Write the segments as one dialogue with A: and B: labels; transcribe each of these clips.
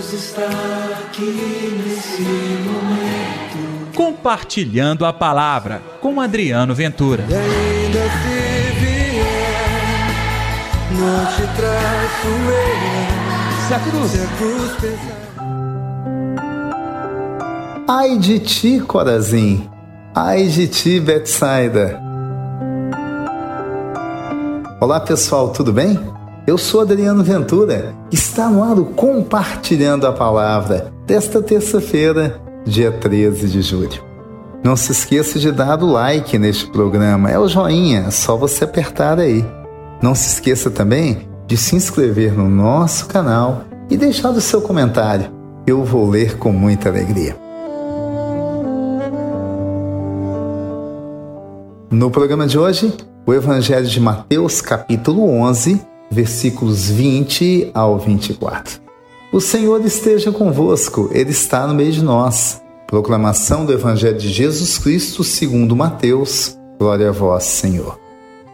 A: Deus está aqui nesse momento.
B: Compartilhando a palavra com Adriano Ventura.
A: E ainda se vier, não te traço eu.
B: Se a cruz,
A: Se a cruz pesar.
C: Ai de ti, Corazim. Ai de ti, Betsaida. Olá, pessoal, tudo bem? Eu sou Adriano Ventura. Está no ar o Compartilhando a Palavra desta terça-feira, dia 13 de julho. Não se esqueça de dar o like neste programa, é o joinha, é só você apertar aí. Não se esqueça também de se inscrever no nosso canal e deixar o seu comentário. Eu vou ler com muita alegria. No programa de hoje, o Evangelho de Mateus, capítulo 11, versículos 20 ao 24. O Senhor esteja convosco, Ele está no meio de nós. Proclamação do Evangelho de Jesus Cristo segundo Mateus. Glória a vós, Senhor.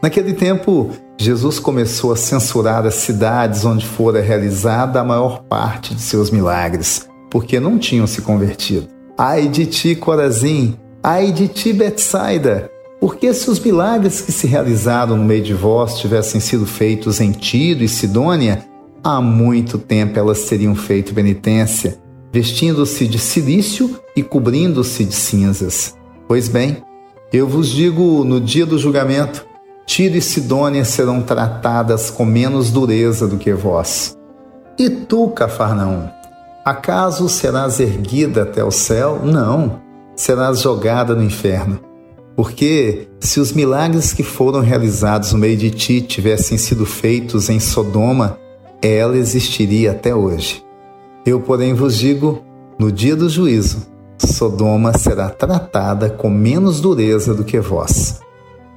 C: Naquele tempo, Jesus começou a censurar as cidades onde fora realizada a maior parte de seus milagres, porque não tinham se convertido. Ai de ti, Corazim! Ai de ti, Betsaida! Porque se os milagres que se realizaram no meio de vós tivessem sido feitos em Tiro e Sidônia, há muito tempo elas teriam feito penitência, vestindo-se de silício e cobrindo-se de cinzas. Pois bem, eu vos digo no dia do julgamento, Tiro e Sidônia serão tratadas com menos dureza do que vós. E tu, Cafarnaum, acaso serás erguida até o céu? Não, serás jogada no inferno. Porque se os milagres que foram realizados no meio de ti tivessem sido feitos em Sodoma, ela existiria até hoje. Eu, porém, vos digo: no dia do juízo, Sodoma será tratada com menos dureza do que vós.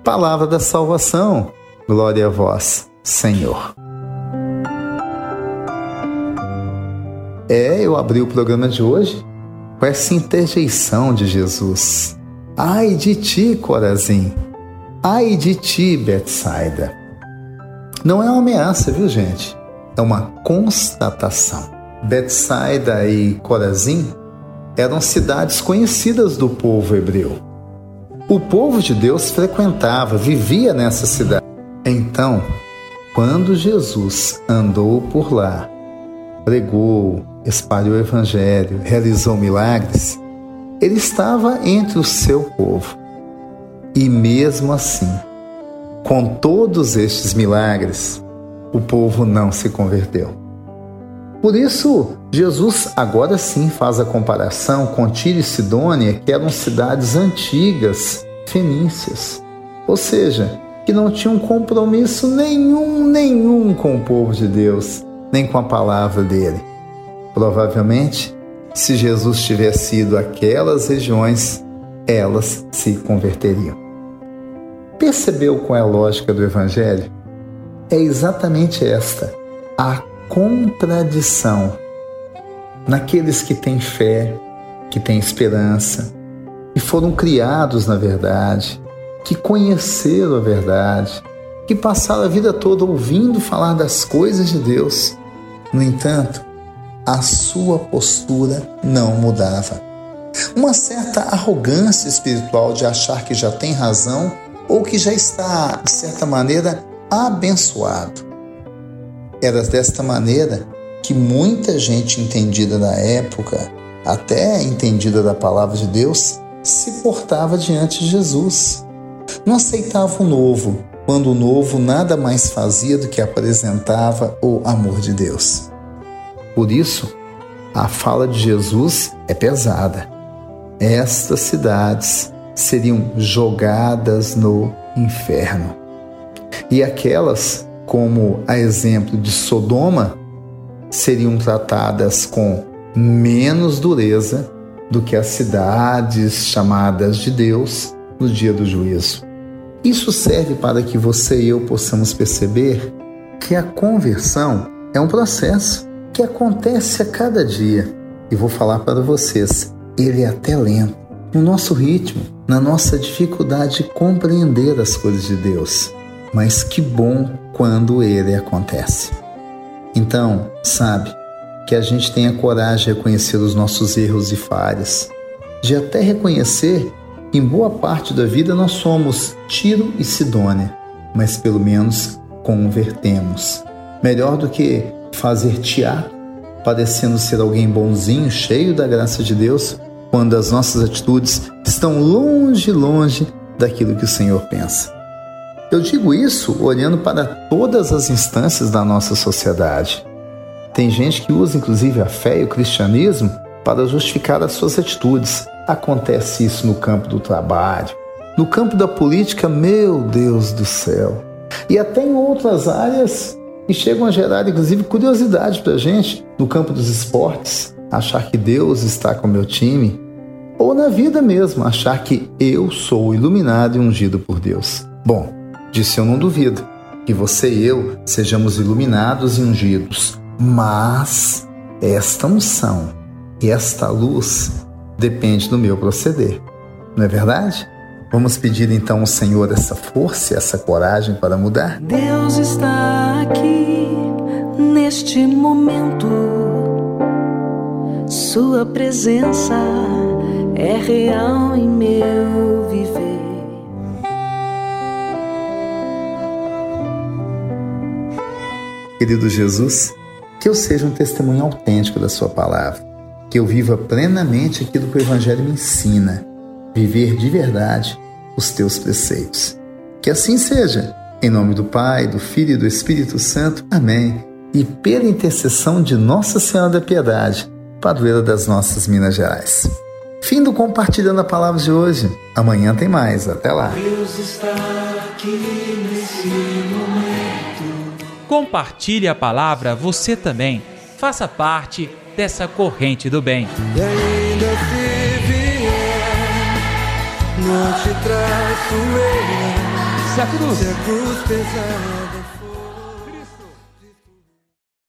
C: Palavra da salvação, glória a vós, Senhor. É, eu abri o programa de hoje com essa interjeição de Jesus. Ai de ti, Corazim! Ai de ti, Betsaida! Não é uma ameaça, viu, gente? É uma constatação. Betsaida e Corazim eram cidades conhecidas do povo hebreu. O povo de Deus frequentava, vivia nessa cidade. Então, quando Jesus andou por lá, pregou, espalhou o evangelho, realizou milagres, ele estava entre o seu povo. E mesmo assim, com todos estes milagres, o povo não se converteu. Por isso, Jesus agora sim faz a comparação com Tiro e Sidônia, que eram cidades antigas, fenícias, ou seja, que não tinham compromisso nenhum, nenhum com o povo de Deus, nem com a palavra dele. Provavelmente, se Jesus tivesse ido àquelas regiões, elas se converteriam. Percebeu qual é a lógica do Evangelho? É exatamente esta: a contradição naqueles que têm fé, que têm esperança, que foram criados na verdade, que conheceram a verdade, que passaram a vida toda ouvindo falar das coisas de Deus. No entanto, a sua postura não mudava. Uma certa arrogância espiritual de achar que já tem razão ou que já está, de certa maneira, abençoado. Era desta maneira que muita gente entendida da época, até entendida da palavra de Deus, se portava diante de Jesus. Não aceitava o novo, quando o novo nada mais fazia do que apresentava o amor de Deus. Por isso, a fala de Jesus é pesada. Estas cidades seriam jogadas no inferno. E aquelas, como a exemplo de Sodoma, seriam tratadas com menos dureza do que as cidades chamadas de Deus no dia do juízo. Isso serve para que você e eu possamos perceber que a conversão é um processo que acontece a cada dia. E vou falar para vocês, ele é até lento, no nosso ritmo, na nossa dificuldade de compreender as coisas de Deus. Mas que bom quando ele acontece. Então, sabe, que a gente tenha coragem de reconhecer os nossos erros e falhas, de até reconhecer que em boa parte da vida nós somos Tiro e Sidônia, mas pelo menos convertemos. Melhor do que fazer teatro, parecendo ser alguém bonzinho, cheio da graça de Deus, quando as nossas atitudes estão longe, longe daquilo que o Senhor pensa. Eu digo isso olhando para todas as instâncias da nossa sociedade. Tem gente que usa inclusive a fé e o cristianismo para justificar as suas atitudes. Acontece isso no campo do trabalho, no campo da política, meu Deus do céu. E até em outras áreas que chegam a gerar inclusive curiosidade para a gente, no campo dos esportes, achar que Deus está com o meu time, ou na vida mesmo, achar que eu sou iluminado e ungido por Deus. Bom, Disse eu não duvido que você e eu sejamos iluminados e ungidos, mas esta unção e esta luz depende do meu proceder. Não é verdade? Vamos pedir então ao Senhor essa força e essa coragem para mudar?
D: Deus está aqui neste momento. Sua presença é real em meu viver.
C: Querido Jesus, que eu seja um testemunho autêntico da Sua palavra, que eu viva plenamente aquilo que o Evangelho me ensina, viver de verdade os Teus preceitos. Que assim seja, em nome do Pai, do Filho e do Espírito Santo. Amém. E pela intercessão de Nossa Senhora da Piedade, padroeira das nossas Minas Gerais. Fim do Compartilhando a Palavra de hoje. Amanhã tem mais. Até lá.
A: Deus está aqui nesse momento.
B: Compartilhe a palavra você também. Faça parte dessa corrente do bem.
A: Te traço eu.
B: Se a cruz,
A: Se a cruz pesada